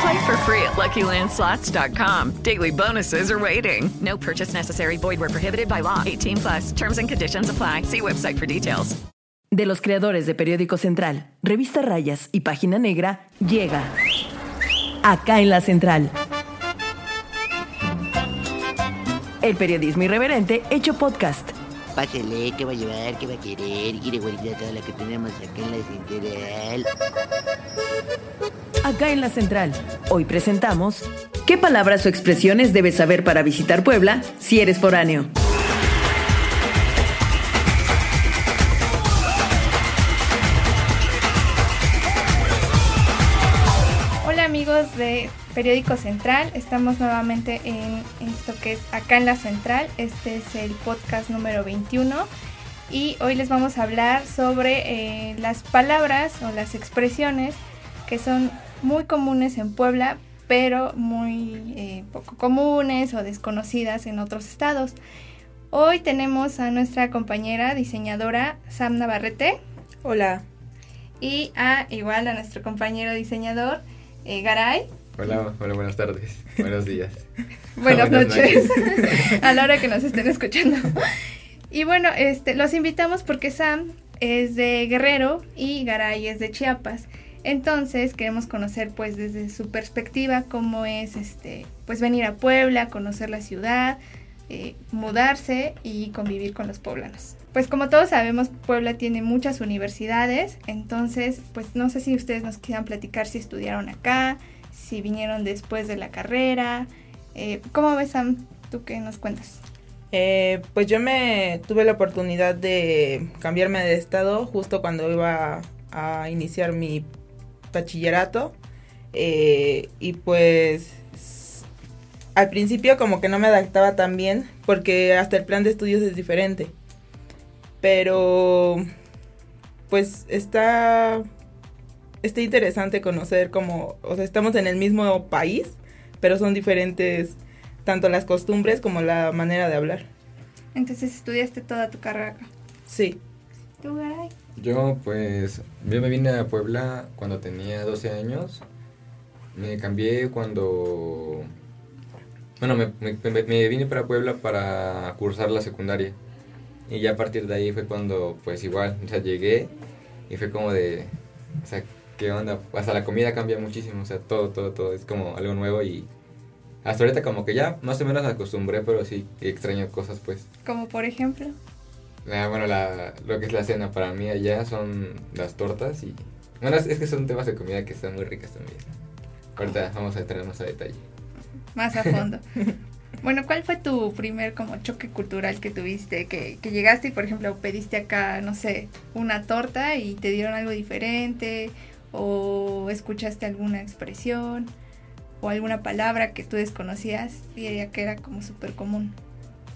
Play for free at LuckyLandSlots.com. Daily bonuses are waiting. No purchase necessary. Void where prohibited by law. 18 plus. Terms and conditions apply. See website for details. De los creadores de Periódico Central, Revista Rayas y Página Negra, llega acá en la Central. El periodismo irreverente hecho podcast. Pásale, ¿qué va a llevar? ¿Qué va a querer? Quiere guardar toda la que tenemos acá en la central. Acá en la Central. Hoy presentamos ¿Qué palabras o expresiones debes saber para visitar Puebla si eres foráneo? Hola amigos de Periódico Central, estamos nuevamente en esto que es acá en la Central, este es el podcast número 21 y hoy les vamos a hablar sobre eh, las palabras o las expresiones que son muy comunes en Puebla, pero muy eh, poco comunes o desconocidas en otros estados. Hoy tenemos a nuestra compañera diseñadora Sam Navarrete. Hola. Y a igual a nuestro compañero diseñador eh, Garay. Hola, hola, buenas tardes, buenos días. Buenas, noches, a la hora que nos estén escuchando. y bueno, este, los invitamos porque Sam es de Guerrero y Garay es de Chiapas. Entonces queremos conocer pues desde su perspectiva cómo es este pues venir a Puebla, conocer la ciudad, eh, mudarse y convivir con los poblanos. Pues como todos sabemos, Puebla tiene muchas universidades, entonces pues no sé si ustedes nos quieran platicar si estudiaron acá, si vinieron después de la carrera. Eh, ¿Cómo ves Sam? ¿Tú qué nos cuentas? Eh, pues yo me tuve la oportunidad de cambiarme de estado justo cuando iba a iniciar mi bachillerato eh, y pues al principio como que no me adaptaba tan bien porque hasta el plan de estudios es diferente. Pero pues está está interesante conocer como, o sea, estamos en el mismo país, pero son diferentes tanto las costumbres como la manera de hablar. Entonces estudiaste toda tu carrera. Sí. ¿Tú, Garay? Yo pues, yo me vine a Puebla cuando tenía 12 años. Me cambié cuando... Bueno, me, vine para Puebla para cursar la secundaria. Y ya a partir de ahí fue cuando, pues igual, o sea, llegué y fue como de... O sea, ¿qué onda? Hasta la comida cambia muchísimo, o sea, todo, todo, todo es como algo nuevo y hasta ahorita como que ya más o menos me acostumbré, pero sí extraño cosas pues. Como por ejemplo. Ah, bueno, la, lo que es la cena para mí allá son las tortas y... Bueno, es, es que son temas de comida que están muy ricas también. Ahorita vamos a entrar más a detalle. Más a fondo. bueno, ¿cuál fue tu primer como choque cultural que tuviste? Que, que llegaste y por ejemplo pediste acá, no sé, una torta y te dieron algo diferente o escuchaste alguna expresión o alguna palabra que tú desconocías y que era como súper común.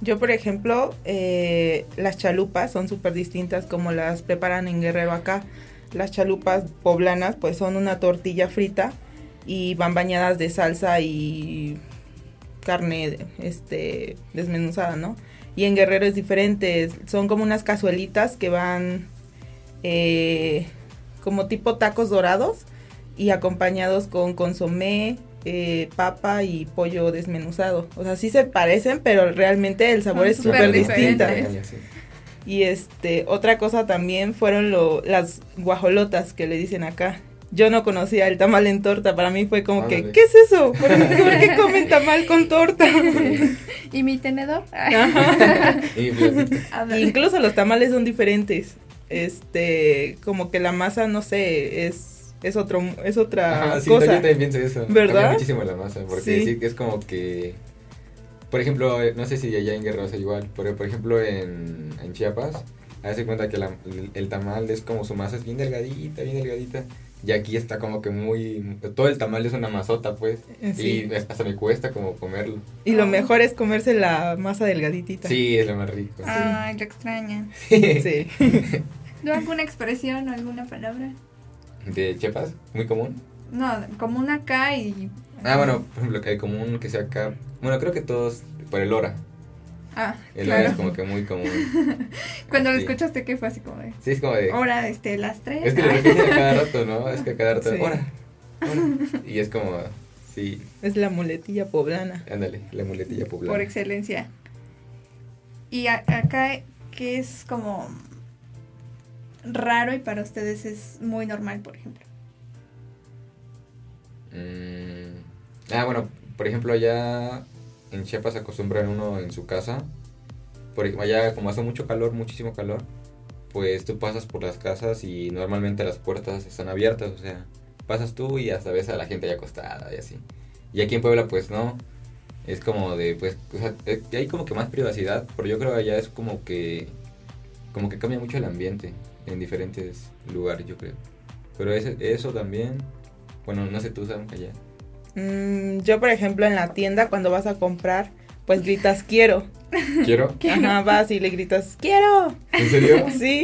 Yo, por ejemplo, eh, las chalupas son súper distintas como las preparan en Guerrero acá. Las chalupas poblanas pues son una tortilla frita y van bañadas de salsa y carne este, desmenuzada, ¿no? Y en Guerrero es diferente, son como unas cazuelitas que van eh, como tipo tacos dorados y acompañados con consomé, eh, papa y pollo desmenuzado. O sea, sí se parecen, pero realmente el sabor es súper distinto. Y este, otra cosa también fueron lo, las guajolotas que le dicen acá. Yo no conocía el tamal en torta, para mí fue como que, ¿qué es eso? ¿Por qué, comen tamal con torta? ¿Y mi tenedor? Incluso los tamales son diferentes. este, como que la masa, no sé, es, es otro, es otra Ajá, sí, cosa. yo también pienso eso. ¿Verdad? Cambia muchísimo la masa, porque Sí. sí. es como que... Por ejemplo, eh, no sé si allá en Guerrero es igual, pero por ejemplo en, en Chiapas, hace cuenta que la- el, el tamal es como su masa es bien delgadita, bien delgadita. Y aquí está como que muy... Todo el tamal es una masota, pues. Sí. Y hasta me cuesta como comerlo. Y lo mejor es comerse la masa delgaditita. Sí, es lo más rico. Ay, lo extrañan. Sí. ¿No alguna expresión o alguna palabra? ¿De Chiapas? ¿Muy común? No, como una acá y... Ah, bueno, por ejemplo, que hay común que sea acá... Bueno, creo que todos... Por el hora. Ah, El hora claro. es como que muy común. Cuando lo Sí. escuchaste, ¿qué fue así como de? Sí, es como de... Hora, este, las tres. Es que lo repiten a cada rato, ¿no? Es que a cada rato, Sí. hora, hora. Y es como, sí, Es la muletilla poblana. ándale, la muletilla poblana. por excelencia. Y a- acá, que es como raro y para ustedes es muy normal, por ejemplo. Mm, ah, bueno, por ejemplo, allá en Chiapas acostumbran uno en su casa, por ej- allá como hace mucho calor, muchísimo calor, pues tú pasas por las casas y normalmente las puertas están abiertas, o sea, pasas tú y hasta ves a la gente ya acostada y así. Y aquí en Puebla pues no, es como de, pues, o sea, eh, hay como que más privacidad, pero yo creo que allá es como que, como que cambia mucho el ambiente en diferentes lugares, yo creo. Pero ese- eso también, bueno, no sé tú, Sam, allá. Mm, yo, por ejemplo, en la tienda, cuando vas a comprar, pues gritas quiero. ¿Quiero? Ajá, vas y le gritas quiero. ¿En serio? Sí,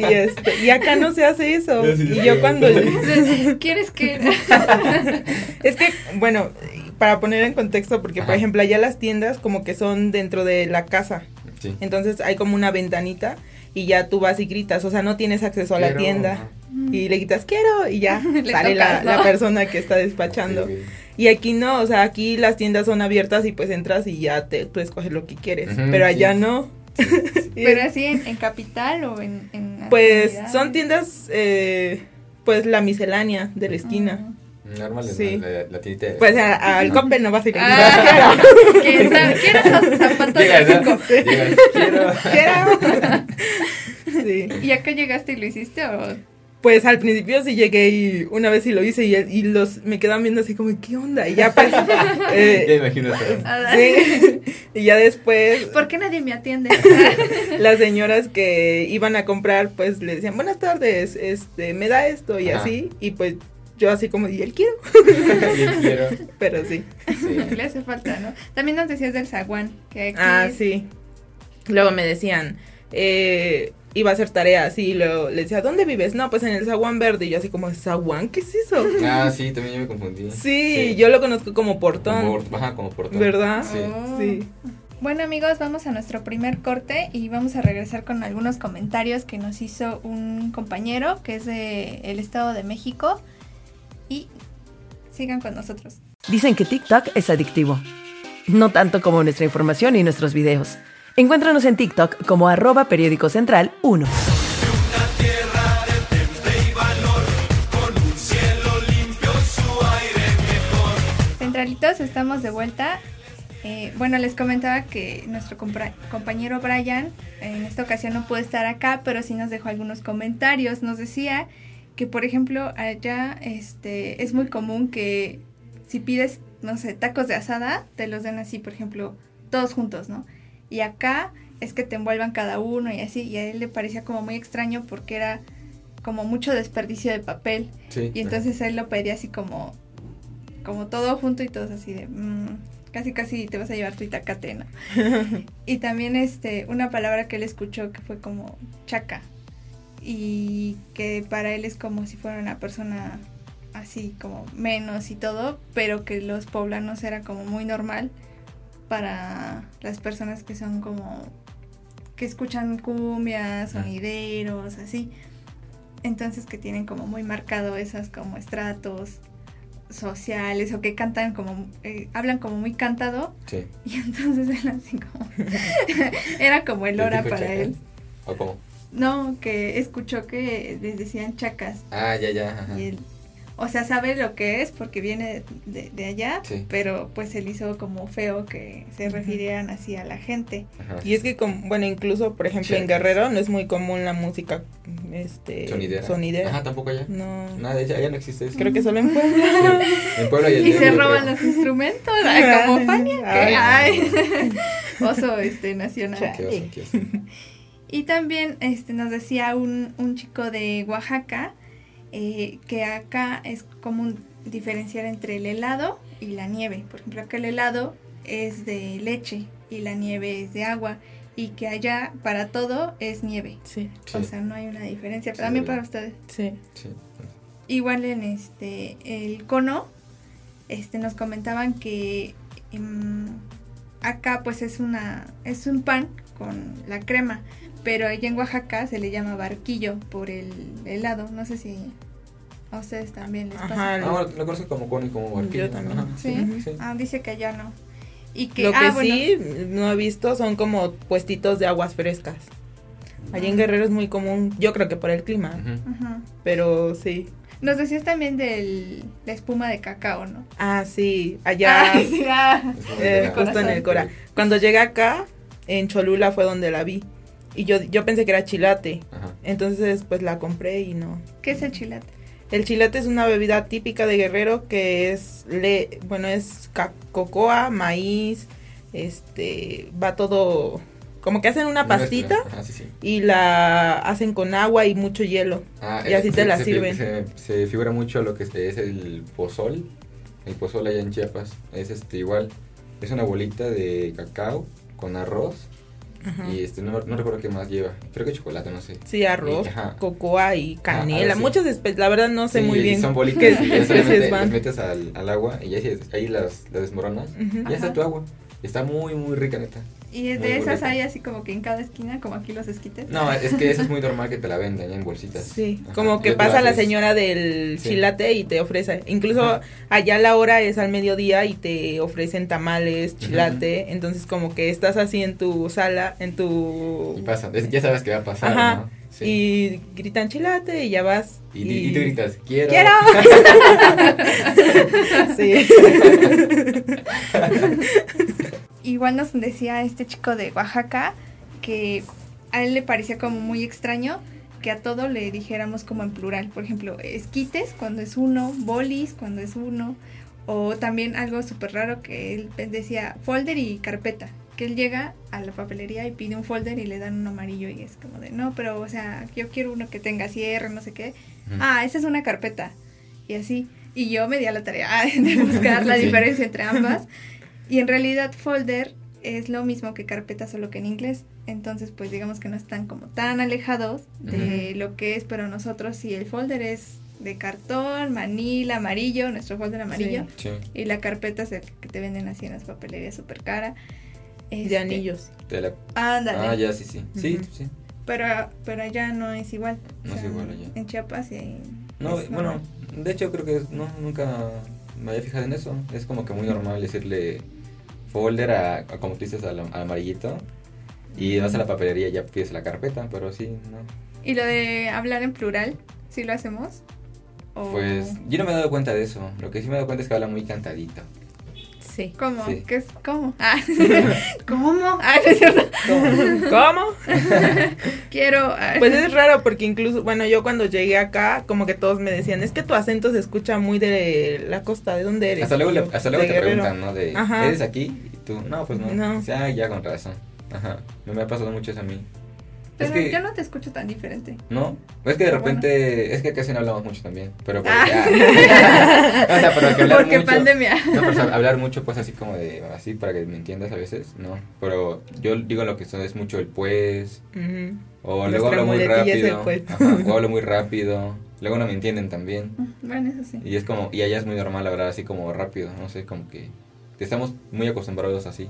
y, este, y acá no se hace eso. Sí y yo cuando... ¿Quieres que...? es que, bueno, para poner en contexto, porque por ejemplo allá las tiendas como que son dentro de la casa. Sí. Entonces hay como una ventanita y ya tú vas y gritas, o sea, no tienes acceso a la Quiero, tienda. Y le gritas quiero y ya Le sale la, la persona que está despachando. Sí, Y aquí no, o sea, aquí las tiendas son abiertas y pues entras y ya te, tú escoges lo que quieres. Pero allá sí. no. Pero así en, en capital o en... pues son tiendas, eh, pues la miscelánea de la esquina. Normal, Sí. la, la, de- Pues a- al Coppel no vas a ir a Ah, que sa- ¿Quieres los zapatos quiero. Quiero. Sí. ¿Y acá llegaste y lo hiciste o...? Pues al principio sí llegué y una vez sí lo hice y, y los me quedaban viendo así como, ¿qué onda? Y ya pues, eh, Ya imagino eso. sí. y ya después ¿Por qué nadie me atiende? las señoras que iban a comprar pues le decían, buenas tardes, este, me da esto y Ajá. así. Y pues yo así como, y él quiero, pero sí. Sí. Le hace falta, ¿no? También nos decías del zaguán, que aquí Ah, es- sí. Luego me decían, eh, iba a hacer tareas y luego le decía, ¿dónde vives? No, pues en el zaguán verde. Y yo así como, ¿zaguán? ¿Qué es eso? Ah, sí, también yo me confundí. Sí, yo lo conozco como portón. Como, ajá, como portón. ¿Verdad? Sí. Oh. Sí. Bueno amigos, vamos a nuestro primer corte y vamos a regresar con algunos comentarios que nos hizo un compañero que es de el Estado de México y sigan con nosotros. Dicen que TikTok es adictivo. No tanto como nuestra información y nuestros videos. Encuéntranos en TikTok como arroba periódico central 1. Centralitos, estamos de vuelta. Eh, bueno, les comentaba que nuestro compañero Brian en esta ocasión no pudo estar acá, pero sí nos dejó algunos comentarios. Nos decía que, por ejemplo, allá este, es muy común que si pides, no sé, tacos de asada, te los den así, por ejemplo, todos juntos, ¿no? Y acá es que te envuelvan cada uno y así, y a él le parecía como muy extraño porque era como mucho desperdicio de papel. Sí. Y entonces él lo pedía así como, como todo junto y todos así de, mm, casi casi te vas a llevar tu itacate, ¿no? y también este, una palabra que él escuchó que fue como chaca. Y que para él es como si fuera una persona así como menos y todo, pero que los poblanos era como muy normal para las personas que son como que escuchan cumbias, sonideros, así. Entonces que tienen como muy marcado esas como estratos sociales o que cantan como, eh, hablan como muy cantado Sí. y entonces él así como, era como el ¿De hora para él. ¿O cómo? No, que escuchó que les decían chacas Ah, ya, ya. Ajá. y él, o sea, sabe lo que es porque viene de, de allá, Sí. pero pues se le hizo como feo que se refirieran así a la gente. Ajá. Y es que, como- bueno, incluso, por ejemplo, en. Guerrero no es muy común la música este, Sonidera. sonidera. Ajá, tampoco allá. No. Nada, allá, allá no existe eso. Creo que solo en Puebla. En Puebla y, Y se roban creo. los instrumentos, ay, como Fania, Ay. ay, oso este nacional. Qué oso, qué oso. Y también este, nos decía un, un chico de Oaxaca eh, que acá es común diferenciar entre el helado y la nieve. Por ejemplo, acá el helado es de leche y la nieve es de agua. Y que allá para todo es nieve. Sí, O Sí. sea, no hay una diferencia. Sí, También para ustedes. sí. Sí. Igual en este el cono, este nos comentaban que em, acá pues es una es un pan con la crema, pero allá en Oaxaca se le llama barquillo por el helado. No sé si a ustedes también les pasa. Ajá, Ah, bueno, lo conozco como cono y como barquillo. Yo también. ¿Sí? Sí. Ah, dice que allá no. Y que, Lo que ah, bueno, sí no he visto son como puestitos de aguas frescas. Allí en Guerrero es muy común, yo creo que por el clima, pero sí. Nos decías también de la espuma de cacao, ¿no? Ah, sí, allá, Ah, sí, ah. Eh, justo en el Cora. Cuando llegué acá, en Cholula fue donde la vi. Y yo, yo pensé que era chilate. Ajá. Entonces, pues la compré y no. ¿Qué es el chilate? El chilate es una bebida típica de Guerrero que es, le, bueno, es ca- cocoa, maíz, este, va todo, como que hacen una pastita. Ajá, sí, sí. y la hacen con agua y mucho hielo. Ah, Y así eh, te se- la se- sirven. Se, se figura mucho lo que es, es el pozol. El pozol allá en Chiapas. Es este igual. Es una bolita de cacao con arroz. Ajá. Y este no, no recuerdo qué más lleva. Creo que chocolate, no sé. Sí, arroz, Y- cocoa y canela, así. muchas especies, la verdad no sé Sí, muy y bien Son bolitas qué y ya solamente especies las metes al, al agua y ya ahí, ahí las, las desmoronas. Y ya está tu agua. Está muy, muy rica, neta. Y de Muy esas bonita. hay así como que en cada esquina, como aquí los esquites. No, es que eso es muy normal que te la vendan ya en bolsitas. Sí, Ajá. como que pasa la señora del Sí. chilate y te ofrece. Incluso Ajá. allá la hora es al mediodía y te ofrecen tamales, chilate. Entonces como que estás así en tu sala, en tu... Y pasa, ya sabes qué va a pasar, Ajá. ¿no? Sí. Y gritan chilate y ya vas. Y, y- y tú gritas, quiero. ¡Quiero! sí. Igual nos decía este chico de Oaxaca que a él le parecía como muy extraño que a todo le dijéramos como en plural. Por ejemplo, esquites cuando es uno, bolis cuando es uno. O también algo súper raro que él decía folder y carpeta. Que él llega a la papelería y pide un folder y le dan un amarillo y es como de, no, pero o sea, yo quiero uno que tenga cierre, no sé qué. Ah, esa es una carpeta. Y así. Y yo me di a la tarea de buscar la Sí. diferencia entre ambas. Y en realidad folder es lo mismo que carpeta, solo que en inglés. Entonces, pues digamos que no están como tan alejados de lo que es, pero nosotros sí, el folder es de cartón, manila, amarillo, nuestro folder amarillo. Sí. Y la carpeta es el que te venden así en las papelerías súper cara. De Este, anillos. Te la- Ándale. Ah, ya, sí, sí. Sí, sí. Pero, pero allá no es igual. No es igual allá. En Chiapas y No, es bueno, normal. de hecho creo que es- no, nunca me había fijado en eso. Es como que muy normal decirle folder a, a como tú dices, al, al amarillito. Y vas a la papelería y ya pides la carpeta, pero sí, no. Y lo de hablar en plural, ¿sí lo hacemos? O- Pues yo no me he dado cuenta de eso. Lo que sí me he dado cuenta es que habla muy cantadito. Sí. ¿Cómo? Sí. ¿Qué es? ¿Cómo? Ah, ¿Cómo? Ah, no es cierto. ¿Cómo? Quiero. ah, Pues es raro porque incluso, bueno, yo cuando llegué acá, como que todos me decían, es que tu acento se escucha muy de la costa, ¿de dónde eres? Hasta luego, le- hasta luego "De te Guerrero". preguntan, ¿no? De, Ajá. ¿eres aquí? Y tú, no, pues no. No. Ah, ya con razón. Ajá. Me, me ha pasado mucho eso a mí. Pero es que, yo no te escucho tan diferente. ¿No? Es que de repente, es que casi no hablamos mucho también, pero pues Ah. ya. o sea, pero que hablar Porque mucho. pandemia. No, pero hablar mucho pues así como de, así para que me entiendas a veces, no. Pero yo digo lo que son es mucho el pues, o luego hablo muy rápido, pues. ajá, o hablo muy rápido, luego no me entienden también. Bueno, eso sí. Y es como, y allá es muy normal hablar así como rápido, no sé, como que estamos muy acostumbrados así.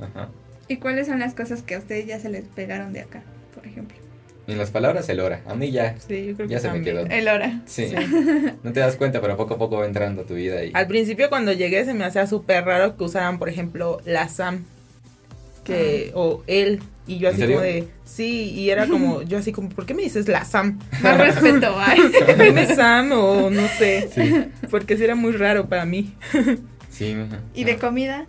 Ajá. ¿Y cuáles son las cosas que a ustedes ya se les pegaron de acá, por ejemplo? Y en las palabras el hora, a mí ya, Sí, yo creo que ya se me también. quedó. El hora. Sí. Sí. no te das cuenta, pero poco a poco va entrando a tu vida y... Al principio cuando llegué se me hacía súper raro que usaran, por ejemplo, la Sam, que, o él, Y yo ¿En así como de, sí, y era como, yo así como, ¿por qué me dices la Sam? Más respeto, ay. ¿Eres Sam o no sé? Porque sí era muy raro para mí. Sí, ajá. ¿Y de comida?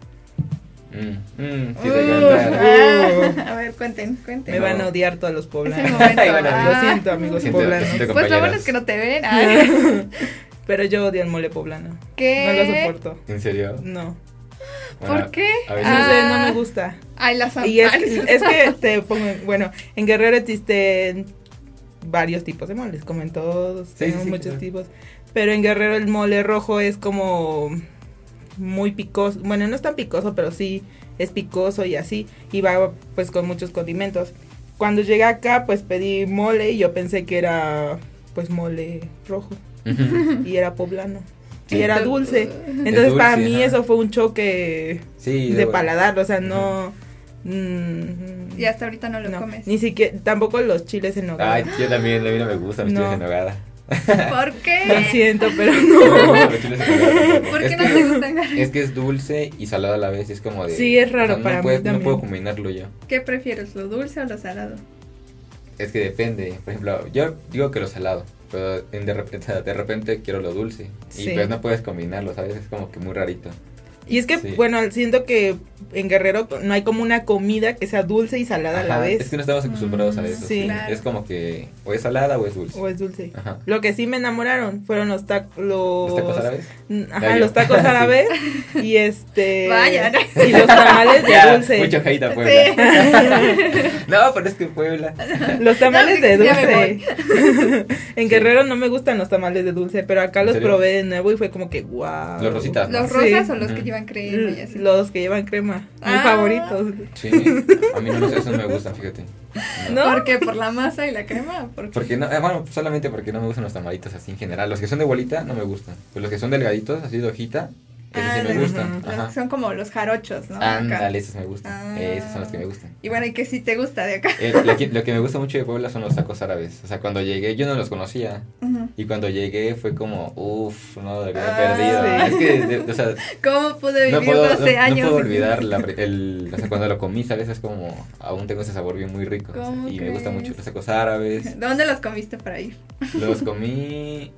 Mm, mm, sí, Uh, ah, a ver, cuenten, cuenten. Me van a odiar todos los Es poblanos. momento. Ah. Lo siento, amigos Siento- poblanos. siento Pues lo bueno es que no te ven. ay. Pero yo odio el mole poblano. ¿Qué? No lo soporto. ¿En serio? No. Bueno, ¿Por qué? A veces, No sé, Ah. no me gusta. Ay, la Y es, es que te pongo, bueno, en Guerrero existen varios tipos de moles, como en todos, Sí, tenemos sí, muchos claro. tipos. Pero en Guerrero el mole rojo es como muy picoso, bueno, no es tan picoso, pero sí es picoso y así, y va pues con muchos condimentos. Cuando llegué acá, pues pedí mole y yo pensé que era pues mole rojo y era poblano. Sí. Y era dulce. Entonces para mí ajá. eso fue un choque Sí, de paladar, o sea, no... mm, Y hasta ahorita no lo no, comes. Ni siquiera, tampoco los chiles en nogada. Ay, yo también, a mí no me gustan los No. chiles en nogada. ¿Por qué? Lo siento, pero No no. ¿Por Es qué no que- te gustan? Es que es dulce y salado a la vez, es como de... Sí, es raro o sea, para no mí No puedo combinarlo yo. ¿Qué prefieres, lo dulce o lo salado? Es que depende. Por ejemplo, yo digo que lo salado, pero en de, repente, de repente quiero lo dulce. Y Sí. pues no puedes combinarlo, ¿sabes? Es como que muy rarito. Y es que, Sí. bueno, siento que en Guerrero no hay como una comida que sea dulce y salada a la vez. Es que no estamos acostumbrados a Mm, eso. sí. sí. Claro. Es como que o es salada o es dulce. O es dulce. Ajá. Lo que sí me enamoraron fueron los tacos. Los, ¿Los tacos árabes? Mm, Ajá, los tacos árabes. y este. Vaya, ¿no? Y los tamales de Ya, dulce. Mucho hate a Puebla. no, pero es que Puebla. Los tamales No, de dulce. en Guerrero no me gustan los tamales de dulce, pero acá ¿En los probé de nuevo y fue como que wow. Los rositas, ¿no? ¿Los Sí. rosas o los que. Llevan crema y así? Los que llevan crema. Mis Ah. favoritos. Sí. A mí no, esos no me gustan, fíjate. ¿No? ¿Por qué? ¿Por la masa y la crema? ¿Por qué? Porque no, eh, bueno, solamente porque no me gustan los tamalitos así en general. Los que son de bolita no me gustan. Pues los que son delgaditos, así de hojita, Ah, sí me gustan. Ajá. son como los jarochos, ¿no? Ándale, esos me gustan. Ah. Esos son los que me gustan. Y bueno, ¿y qué sí te gusta de acá? Eh, lo, que, lo que me gusta mucho de Puebla son los tacos árabes. O sea, cuando llegué, yo no los conocía. Y cuando llegué fue como, uff, no, de Ah, perdido. sí. Es que, de- o sea, ¿Cómo pude no vivir puedo, 12 no- no años? puedo sin- olvidar la, el, o sea, cuando lo comí, ¿sabes? Es como, aún tengo ese sabor bien muy rico. o sea, ¿Cómo y me gusta crees? mucho los tacos árabes. ¿Dónde los comiste para ir? Los comí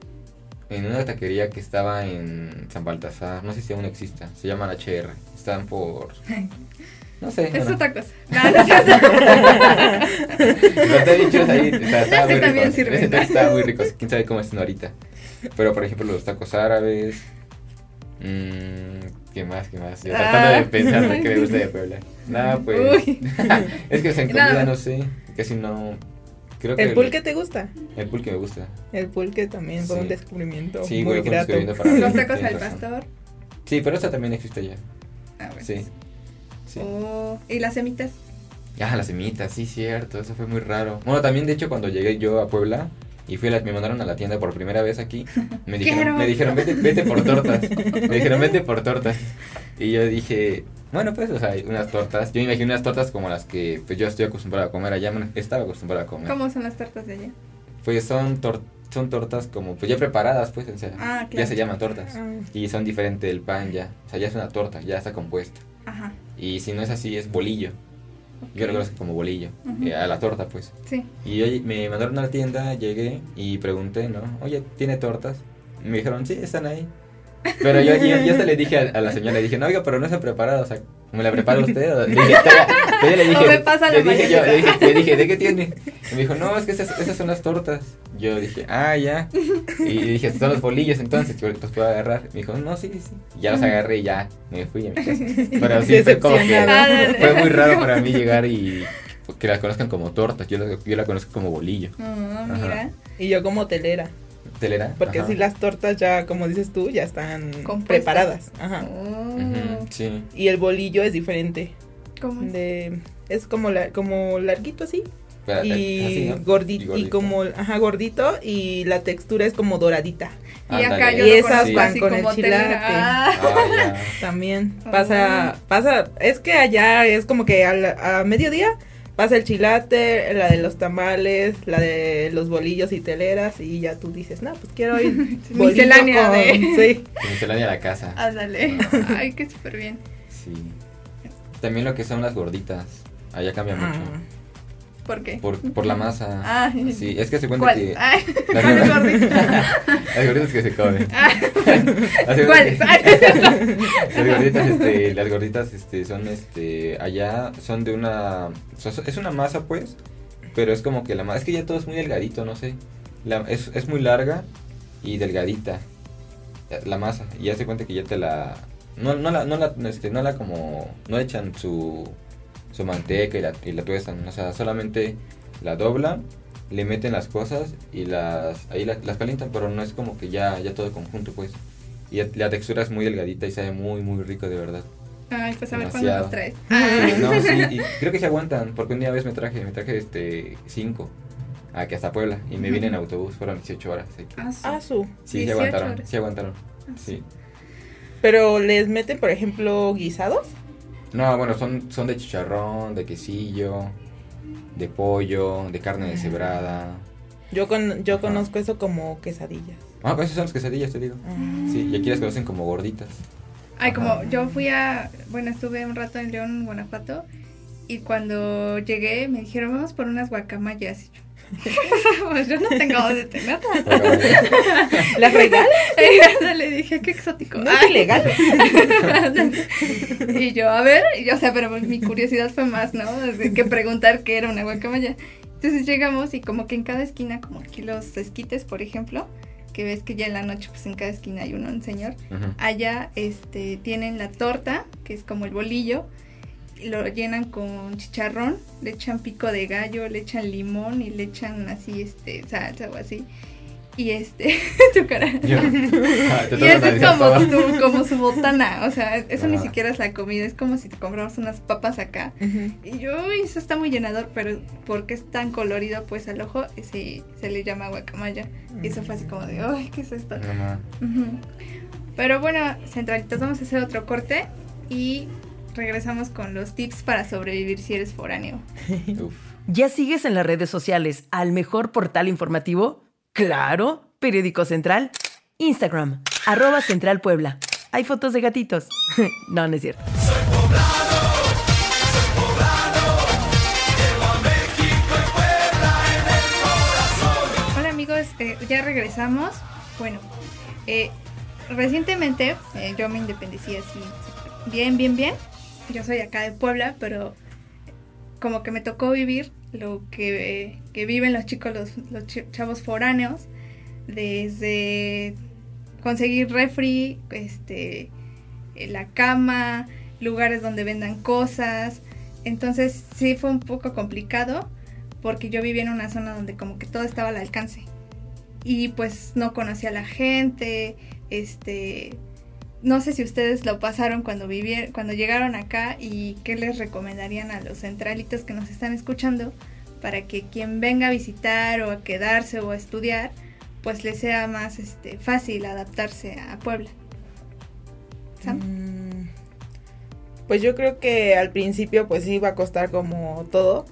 en una taquería que estaba en San Baltasar. No sé si aún exista. Se llaman HR. Están por. No sé. Es bueno. otra cosa. No, no cierto. Pero te he dicho, ahí, estaba Ese muy también rico. sirve. Ese taco estaba muy rico. Quién sabe cómo están ahorita. Pero por ejemplo, los tacos árabes. Mmm, ¿Qué más? ¿Qué más? Yo Ah. tratando de pensar que me gusta de Puebla. Nada, pues. Es que en comida no sé. Casi no. Creo que ¿El pulque te gusta? El pulque me gusta. El pulque también fue Sí. un descubrimiento Sí, muy güey, fue un grato. descubrimiento para. Los tacos al pastor. Sí, pero esa también existe ya. Ah, bueno. Sí. Sí. Oh, ¿Y las semitas? Ah, las semitas, sí, cierto, eso fue muy raro. Bueno, también de hecho cuando llegué yo a Puebla y fui a la- me mandaron a la tienda por primera vez aquí, me dijeron, me dijeron vete, vete por tortas. me dijeron, vete por tortas. Y yo dije, bueno, pues, o sea, unas tortas. Yo me imagino unas tortas como las que pues yo estoy acostumbrado a comer allá, estaba acostumbrado a comer. ¿Cómo son las tortas de allá? Pues son tor- son tortas como pues ya preparadas, pues, o sea, Ah, ya claro. se llaman tortas. Ah. Y son diferente el pan ya, o sea, ya es una torta, ya está compuesta. Ajá, Y si no es así, es bolillo. Yo lo conozco como bolillo. Eh, a la torta, pues. sí. Y yo me mandaron a la tienda, llegué y pregunté, ¿no? Oye, ¿tiene tortas? Y me dijeron, sí, están ahí. Pero yo, yo, yo hasta le dije a, a la señora, le dije, no, oiga, pero no se ha preparado, o sea, ¿me la prepara usted? O- Le dije, todavía le dije, O me pasa la le dije, yo, le dije, le dije, ¿de qué tiene? Y me dijo, no, es que esas, esas son las tortas. Yo dije, ah, ya. Y dije, son los bolillos entonces, que los puedo agarrar. Me dijo, no, sí, sí. Y ya los agarré y ya me fui a mi casa. Pero sí, fue como que fue muy raro para mí llegar y que las conozcan como tortas. Yo, la- yo la conozco como bolillo. Oh, mira. Y yo como telera. Porque Ajá. así las tortas ya, como dices tú, ya están Compuestas. preparadas. Ajá. Oh, sí. Y el bolillo es diferente. ¿Cómo es? De, es como, la, como larguito así. Pero, Y, así, ¿no? gordito, y como, ajá, gordito y la textura es como doradita. Y acá yo Y esas van así con el chilate. Ah. También pasa, pasa, es que allá es como que a, la- a mediodía pasa el chilate, la de los tamales, la de los bolillos y teleras y ya tú dices, no, pues quiero ir Miscelánea con- de- sí. Miscelánea a la casa. Ándale. Ay, qué súper bien. Sí. También lo que son las gorditas. Allá cambia mucho. Ah. ¿Por qué? Por, por la masa. Ah. Sí, es que se cuenta ¿Cuál? que... Ah, Las ¿cuál gorditas- gordita? las gorditas que se comen. Ah. Las gorditas- ¿Cuáles? Las gorditas, este, las gorditas, este, son, este, allá son de una, es una masa, pues, pero es como que la masa, es que ya todo es muy delgadito, no sé, la, es, es muy larga y delgadita eh, la masa, y ya se cuenta que ya te la, no, no la, no la, este, no la como, no echan su, su manteca y la, y la tuestan, o sea, solamente la doblan, le meten las cosas y las, ahí la- las calientan, pero no es como que ya, ya todo conjunto, pues. Y la- textura es muy delgadita y sabe muy, muy rico, de verdad. Ay, pues a ver cuándo nos traes. Sí, no, sí, y creo que se aguantan, porque un día vez me traje, me traje este, cinco, aquí hasta Puebla, y me vine en autobús, fueron 18 horas. así que- Ah, sí. Ah, su. sí, se 18 aguantaron, horas. sí aguantaron, Ah, sí. Pero les meten, por ejemplo, guisados. No, bueno, son, son de chicharrón, de quesillo, de pollo, de carne deshebrada. Yo con, yo Ajá. conozco eso como quesadillas. Ah, pues esas son las quesadillas, te digo. Sí, y aquí las conocen como gorditas. Ay, como yo fui a, bueno, estuve un rato en León, Guanajuato, y cuando llegué me dijeron, vamos por unas guacamayas. Y yo, pues yo no tengo. ¿Las regalas? Y le dije, qué exótico. No es ilegal. y yo, a ver, y yo, o sea, pero mi curiosidad fue más, ¿no? De que preguntar qué era una guacamaya. Entonces llegamos y como que en cada esquina, como aquí los esquites, por ejemplo, que ves que ya en la noche, pues en cada esquina hay uno, un señor. Allá este, tienen la torta, que es como el bolillo, lo llenan con chicharrón, le echan pico de gallo, le echan limón y le echan así, este, salsa o así. Y este, tu cara. Yo- Ah, y eso es como, todo. tu, como su botana, o sea, eso ni siquiera es la comida, es como si te compramos unas papas acá. Y yo, uy, eso está muy llenador, pero porque es tan colorido, pues al ojo se, se le llama guacamaya. Y eso fue así como de, ay, ¿qué es esto? Pero bueno, centralitos, vamos a hacer otro corte y regresamos con los tips para sobrevivir si eres foráneo. Uf. ¿Ya sigues en las redes sociales al mejor portal informativo? Claro, Periódico Central. Instagram, arroba Central Puebla. Hay fotos de gatitos. no, no es cierto. Hola amigos, eh, ya regresamos. Bueno, eh, recientemente eh, yo me independicié así, bien, bien, bien. Yo soy acá de Puebla, pero como que me tocó vivir lo que, que viven los chicos, los, los chavos foráneos, desde conseguir refri, este, eh, la cama, lugares donde vendan cosas. Entonces sí fue un poco complicado porque yo vivía en una zona donde como que todo estaba al alcance. Y pues no conocía a la gente, este no sé si ustedes lo pasaron cuando vivieron, cuando llegaron acá y qué les recomendarían a los centralitos que nos están escuchando para que quien venga a visitar o a quedarse o a estudiar, pues les sea más este fácil adaptarse a Puebla. Sam? Mm, Pues yo creo que al principio pues sí va a costar como todo,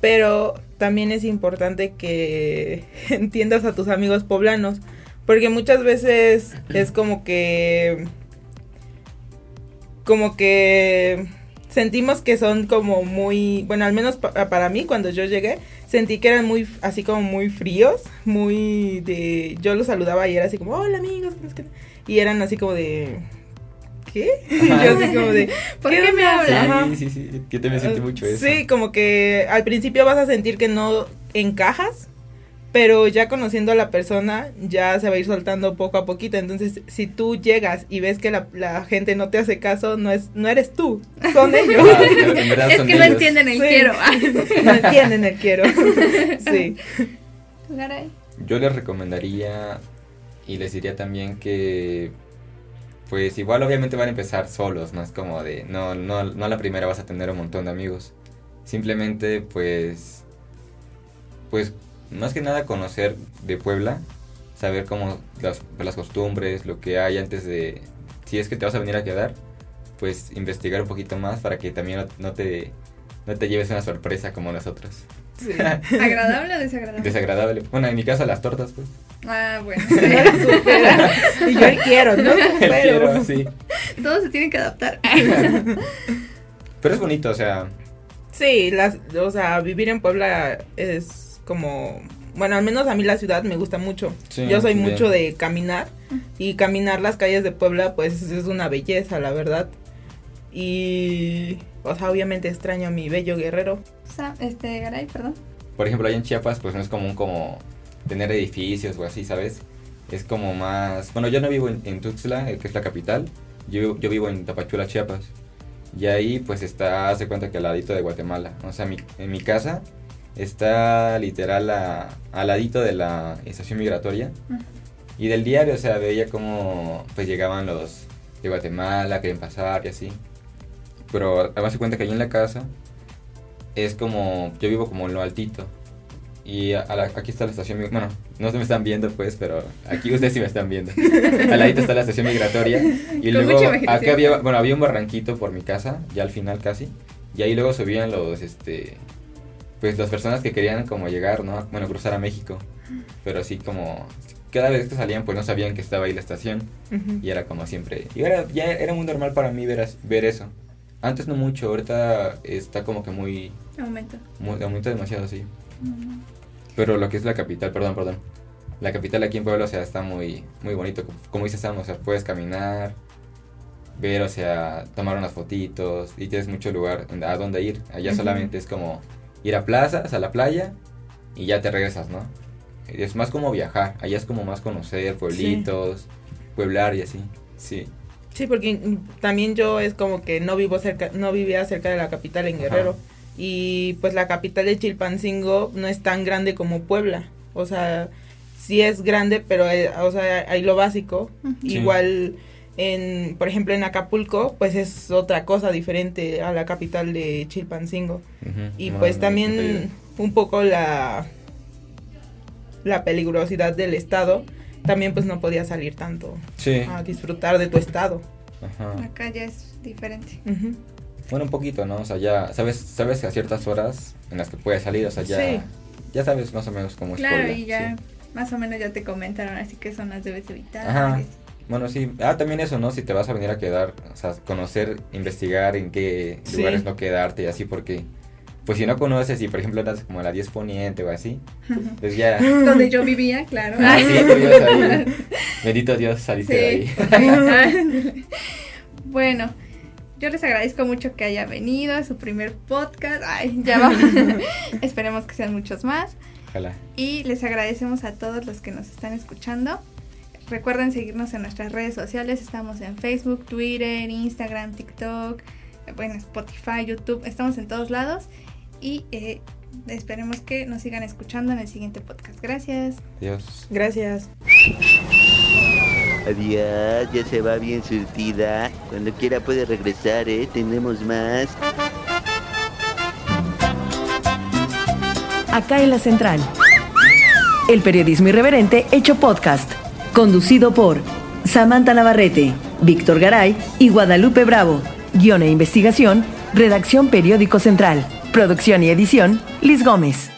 pero también es importante que entiendas a tus amigos poblanos, porque muchas veces es como que como que sentimos que son como muy, bueno, al menos pa- para mí cuando yo llegué, sentí que eran muy, así como muy fríos, muy de, yo los saludaba y era así como, hola amigos, qué", y eran así como de, ¿qué? Y yo así como de, ¿Por qué me onda?". hablas? Ajá. Sí, sí, sí. Yo también sentí mucho eso. Sí, como que al principio vas a sentir que no encajas, pero ya conociendo a la persona ya se va a ir soltando poco a poquito. Entonces, si tú llegas y ves que la, la gente no te hace caso, no es no eres tú, son ellos. Ah, claro, Es son que no entienden el Sí. quiero. no entienden el quiero. sí. Yo les recomendaría y les diría también que pues igual obviamente van a empezar solos, no es como de no no no a la primera vas a tener un montón de amigos. Simplemente pues pues más que nada conocer de Puebla, saber cómo las, las costumbres, lo que hay antes de si es que te vas a venir a quedar, pues investigar un poquito más para que también no, no te no te lleves una sorpresa como nosotros. sí. ¿Agradable o desagradable? Desagradable. Bueno, en mi caso las tortas, pues. Ah, bueno. Supera. Y yo el quiero, no El quiero, sí. Todos se tienen que adaptar. Pero es bonito, o sea, Sí, las, o sea, vivir en Puebla es como, bueno, al menos a mí la ciudad me gusta mucho. Sí, Yo soy bien. mucho de caminar y caminar las calles de Puebla pues es una belleza, la verdad. Y, o sea, obviamente extraño a mi bello guerrero. Este, Garay, perdón. Por ejemplo, allá en Chiapas, pues no es común como tener edificios o así, ¿sabes? Es como más... Bueno, yo no vivo en, en Tuxtla, eh, que es la capital. Yo, yo vivo en Tapachula, Chiapas. Y ahí pues está, hace cuenta que al ladito de Guatemala. O sea, mi, en mi casa está literal a- al ladito de la estación migratoria. Y del diario, o sea, veía cómo pues llegaban los de Guatemala, querían pasar y así. Pero además se cuenta que ahí en la casa es como, yo vivo como en lo altito. Y a- a la- aquí está la estación, mi- bueno, no se me están viendo pues, pero aquí ustedes sí me están viendo. Al ladito está la estación migratoria. Y Con luego acá había, bueno, había un barranquito por mi casa, ya al final casi. Y ahí luego subían los, este, pues las personas que querían como llegar, ¿no? Bueno, cruzar a México. Pero así como, cada vez que salían pues no sabían que estaba ahí la estación. Y era como siempre. Y era, ya era muy normal para mí ver, ver eso. Antes no mucho, ahorita está como que muy, Aumento. muy aumenta demasiado, sí. Pero lo que es la capital, perdón, perdón. La capital aquí en Puebla, o sea, está muy, muy bonito. Como dices, Sam, o sea, puedes caminar, ver, o sea, tomar unas fotitos y tienes mucho lugar a dónde ir. Allá solamente es como ir a plazas, a la playa y ya te regresas, ¿no? Es más como viajar. Allá es como más conocer pueblitos, pueblar y así. Sí. Sí, porque también yo es como que no vivo cerca, no vivía cerca de la capital en Guerrero. Ajá. Y pues la capital de Chilpancingo no es tan grande como Puebla. O sea, sí es grande, pero eh, o sea, hay lo básico. Sí. Igual en, por ejemplo, en Acapulco, pues es otra cosa diferente a la capital de Chilpancingo. Y No, pues no, también no, un poco la la peligrosidad del estado, también pues no podía salir tanto Sí. a disfrutar de tu estado. Ajá. Acá ya es diferente. Bueno, un poquito, ¿no? O sea, ya sabes, sabes a ciertas horas en las que puedes salir, o sea, ya, Sí. ya sabes más o menos cómo es Claro, y ya sí. más o menos ya te comentaron, así que zonas debes evitar. Ajá. y así. Bueno, sí. Ah, también eso, ¿no? Si te vas a venir a quedar, o sea, conocer, investigar en qué Sí. lugares no quedarte y así, porque, pues si no conoces y, por ejemplo, andas como a la 10 poniente o así, pues ya... Donde yo vivía, claro. Ah, sí, tú ibas ahí. Bendito Dios, saliste de ahí. bueno, yo les agradezco mucho que haya venido a su primer podcast. Ay, ya vamos. Esperemos que sean muchos más. Ojalá. Y les agradecemos a todos los que nos están escuchando. Recuerden seguirnos en nuestras redes sociales. Estamos en Facebook, Twitter, Instagram, TikTok, bueno, Spotify, YouTube. Estamos en todos lados. Y eh, esperemos que nos sigan escuchando en el siguiente podcast. Gracias. Dios. Gracias. Adiós, ya se va bien surtida. Cuando quiera puede regresar, ¿eh? Tenemos más. Acá en la Central. El periodismo irreverente hecho podcast. Conducido por Samantha Navarrete, Víctor Garay y Guadalupe Bravo. Guión e investigación, redacción Periódico Central. Producción y edición, Liz Gómez.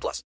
plus.